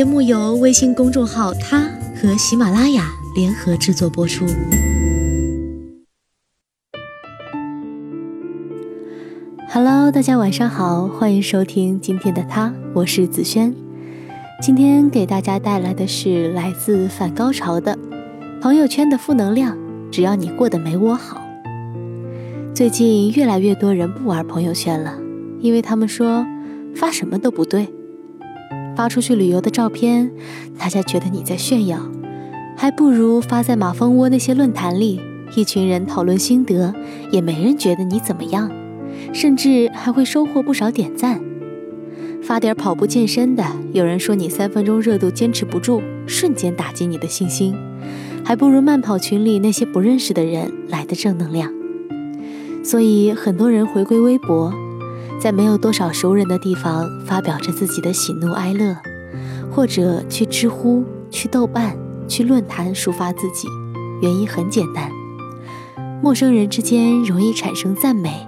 节目由微信公众号“他”和喜马拉雅联合制作播出。Hello，大家晚上好，欢迎收听今天的他，我是子轩。今天给大家带来的是来自反高潮的朋友圈的负能量。只要你过得没我好。最近越来越多人不玩朋友圈了，因为他们说发什么都不对。发出去旅游的照片，大家觉得你在炫耀，还不如发在马蜂窝那些论坛里，一群人讨论心得，也没人觉得你怎么样，甚至还会收获不少点赞。发点跑步健身的，有人说你三分钟热度坚持不住，瞬间打击你的信心，还不如慢跑群里那些不认识的人来的正能量。所以很多人回归微博。在没有多少熟人的地方发表着自己的喜怒哀乐，或者去知乎、去豆瓣、去论坛抒发自己，原因很简单：陌生人之间容易产生赞美，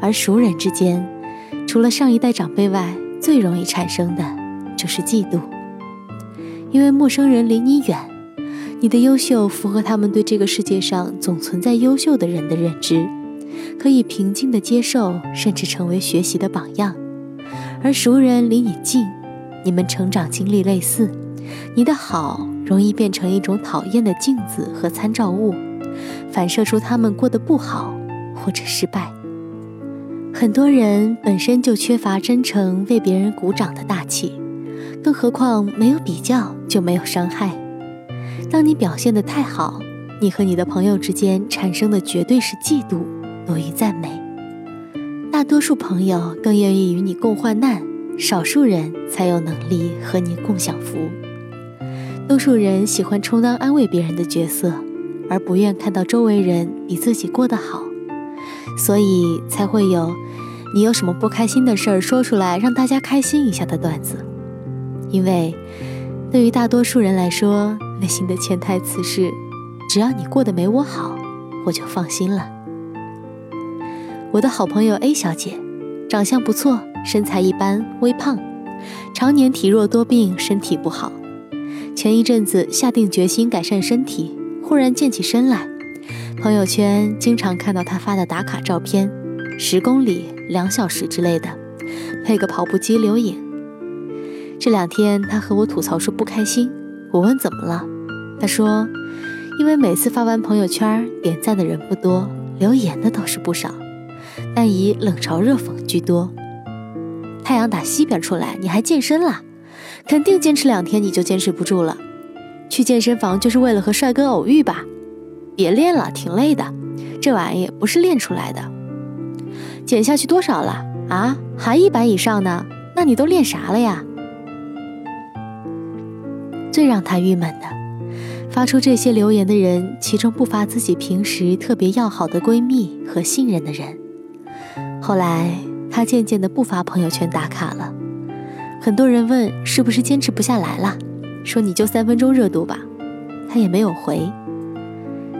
而熟人之间，除了上一代长辈外，最容易产生的就是嫉妒。因为陌生人离你远，你的优秀符合他们对这个世界上总存在优秀的人的认知。可以平静地接受，甚至成为学习的榜样；而熟人离你近，你们成长经历类似，你的好容易变成一种讨厌的镜子和参照物，反射出他们过得不好或者失败。很多人本身就缺乏真诚为别人鼓掌的大气，更何况没有比较就没有伤害。当你表现得太好，你和你的朋友之间产生的绝对是嫉妒。多于赞美，大多数朋友更愿意与你共患难，少数人才有能力和你共享福。多数人喜欢充当安慰别人的角色，而不愿看到周围人比自己过得好，所以才会有“你有什么不开心的事儿说出来，让大家开心一下”的段子。因为对于大多数人来说，内心的潜台词是：只要你过得没我好，我就放心了。我的好朋友 A 小姐，长相不错，身材一般，微胖，常年体弱多病，身体不好。前一阵子下定决心改善身体，忽然健起身来。朋友圈经常看到她发的打卡照片，十公里、两小时之类的，配个跑步机留影。这两天她和我吐槽说不开心，我问怎么了，她说，因为每次发完朋友圈，点赞的人不多，留言的倒是不少。但以冷嘲热讽居多。太阳打西边出来，你还健身了？肯定坚持两天你就坚持不住了。去健身房就是为了和帅哥偶遇吧？别练了，挺累的。这玩意不是练出来的。减下去多少了？啊，还一百以上呢？那你都练啥了呀？最让他郁闷的，发出这些留言的人，其中不乏自己平时特别要好的闺蜜和信任的人。后来，他渐渐的不发朋友圈打卡了。很多人问是不是坚持不下来了，说你就三分钟热度吧，他也没有回。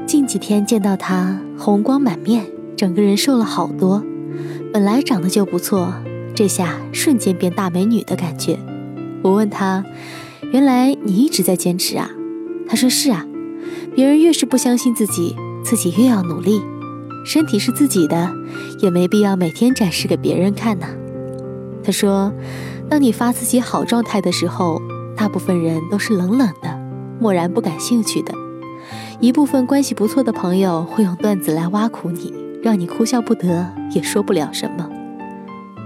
近几天见到他，红光满面，整个人瘦了好多。本来长得就不错，这下瞬间变大美女的感觉。我问他，原来你一直在坚持啊？他说是啊，别人越是不相信自己，自己越要努力。身体是自己的，也没必要每天展示给别人看呢。他说：“当你发自己好状态的时候，大部分人都是冷冷的，漠然不感兴趣的。一部分关系不错的朋友会用段子来挖苦你，让你哭笑不得，也说不了什么。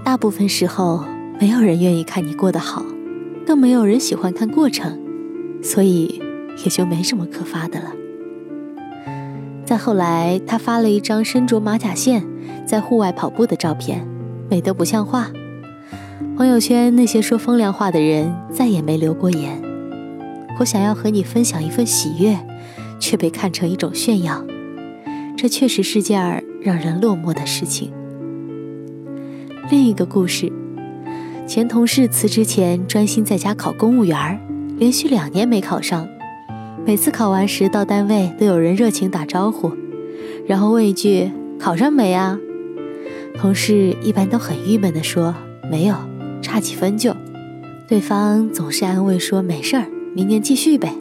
大部分时候，没有人愿意看你过得好，更没有人喜欢看过程，所以也就没什么可发的了。”再后来，他发了一张身着马甲线在户外跑步的照片，美得不像话。朋友圈那些说风凉话的人再也没留过言。我想要和你分享一份喜悦，却被看成一种炫耀，这确实是件让人落寞的事情。另一个故事，前同事辞职前专心在家考公务员，连续两年没考上。每次考完时到单位都有人热情打招呼，然后问一句：“考上没啊？”同事一般都很郁闷地说：“没有，差几分就。”对方总是安慰说：“没事儿，明年继续呗。”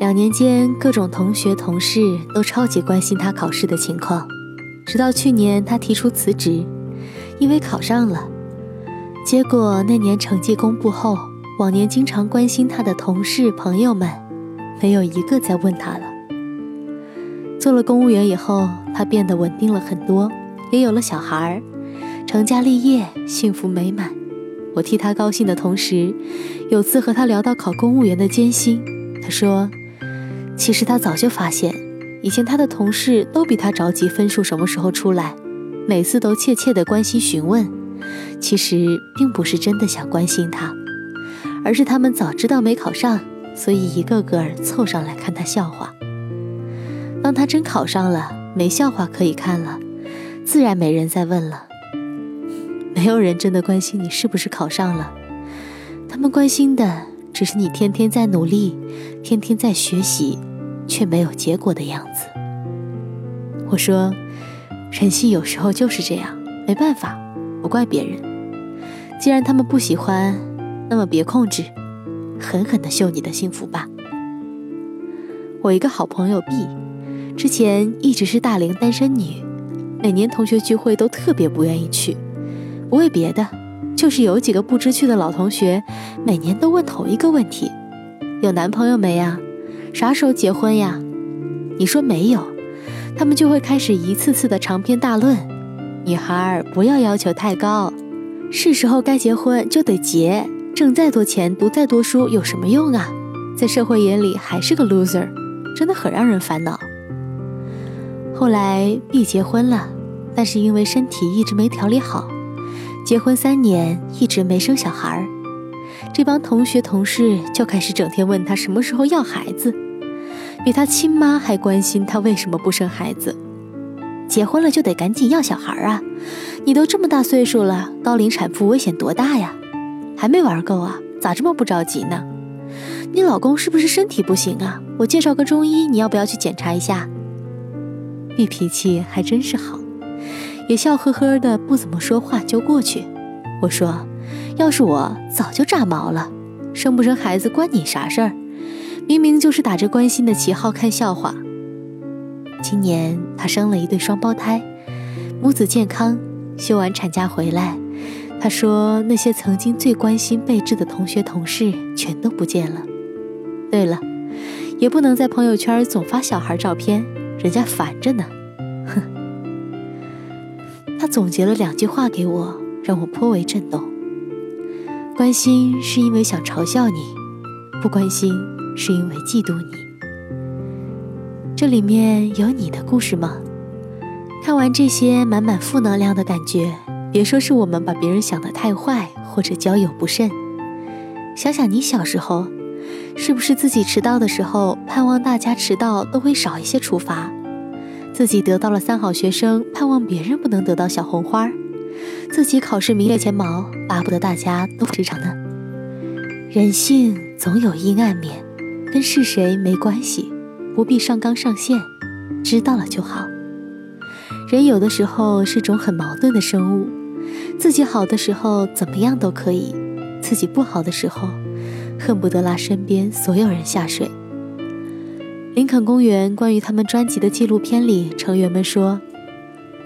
两年间，各种同学同事都超级关心他考试的情况，直到去年他提出辞职，因为考上了。结果那年成绩公布后，往年经常关心他的同事朋友们，没有一个再问他了。做了公务员以后，他变得稳定了很多，也有了小孩儿，成家立业，幸福美满。我替他高兴的同时，有次和他聊到考公务员的艰辛，他说。其实他早就发现，以前他的同事都比他着急分数什么时候出来，每次都怯怯的关心询问。其实并不是真的想关心他，而是他们早知道没考上，所以一个个凑上来看他笑话。当他真考上了，没笑话可以看了，自然没人再问了。没有人真的关心你是不是考上了，他们关心的。只是你天天在努力，天天在学习，却没有结果的样子。我说，人性有时候就是这样，没办法，不怪别人。既然他们不喜欢，那么别控制，狠狠的秀你的幸福吧。我一个好朋友 B，之前一直是大龄单身女，每年同学聚会都特别不愿意去，不为别的。就是有几个不知趣的老同学，每年都问同一个问题：有男朋友没呀？啥时候结婚呀？你说没有，他们就会开始一次次的长篇大论。女孩不要要求太高，是时候该结婚就得结。挣再多钱，读再多书有什么用啊？在社会眼里还是个 loser，真的很让人烦恼。后来 B 结婚了，但是因为身体一直没调理好。结婚三年一直没生小孩儿，这帮同学同事就开始整天问他什么时候要孩子，比他亲妈还关心他为什么不生孩子。结婚了就得赶紧要小孩啊！你都这么大岁数了，高龄产妇危险多大呀？还没玩够啊？咋这么不着急呢？你老公是不是身体不行啊？我介绍个中医，你要不要去检查一下？B 脾气还真是好。也笑呵呵的，不怎么说话就过去。我说：“要是我早就炸毛了，生不生孩子关你啥事儿？明明就是打着关心的旗号看笑话。”今年她生了一对双胞胎，母子健康。休完产假回来，他说那些曾经最关心备至的同学同事全都不见了。对了，也不能在朋友圈总发小孩照片，人家烦着呢。哼。他总结了两句话给我，让我颇为震动。关心是因为想嘲笑你，不关心是因为嫉妒你。这里面有你的故事吗？看完这些满满负能量的感觉，别说是我们把别人想得太坏，或者交友不慎。想想你小时候，是不是自己迟到的时候，盼望大家迟到都会少一些处罚？自己得到了三好学生，盼望别人不能得到小红花；自己考试名列前茅，巴不得大家都职场呢。人性总有阴暗面，跟是谁没关系，不必上纲上线，知道了就好。人有的时候是种很矛盾的生物，自己好的时候怎么样都可以，自己不好的时候，恨不得拉身边所有人下水。林肯公园关于他们专辑的纪录片里，成员们说：“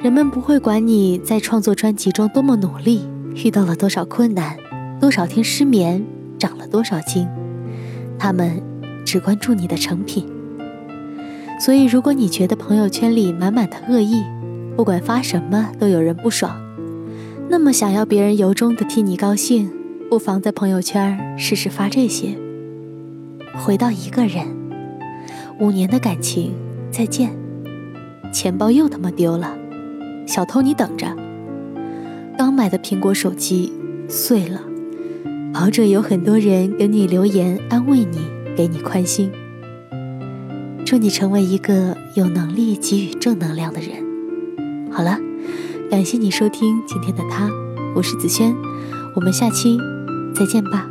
人们不会管你在创作专辑中多么努力，遇到了多少困难，多少天失眠，长了多少斤，他们只关注你的成品。所以，如果你觉得朋友圈里满满的恶意，不管发什么都有人不爽，那么想要别人由衷的替你高兴，不妨在朋友圈试试发这些。回到一个人。”五年的感情，再见。钱包又他妈丢了，小偷你等着。刚买的苹果手机碎了，熬着有很多人给你留言安慰你，给你宽心。祝你成为一个有能力给予正能量的人。好了，感谢你收听今天的他，我是子轩，我们下期再见吧。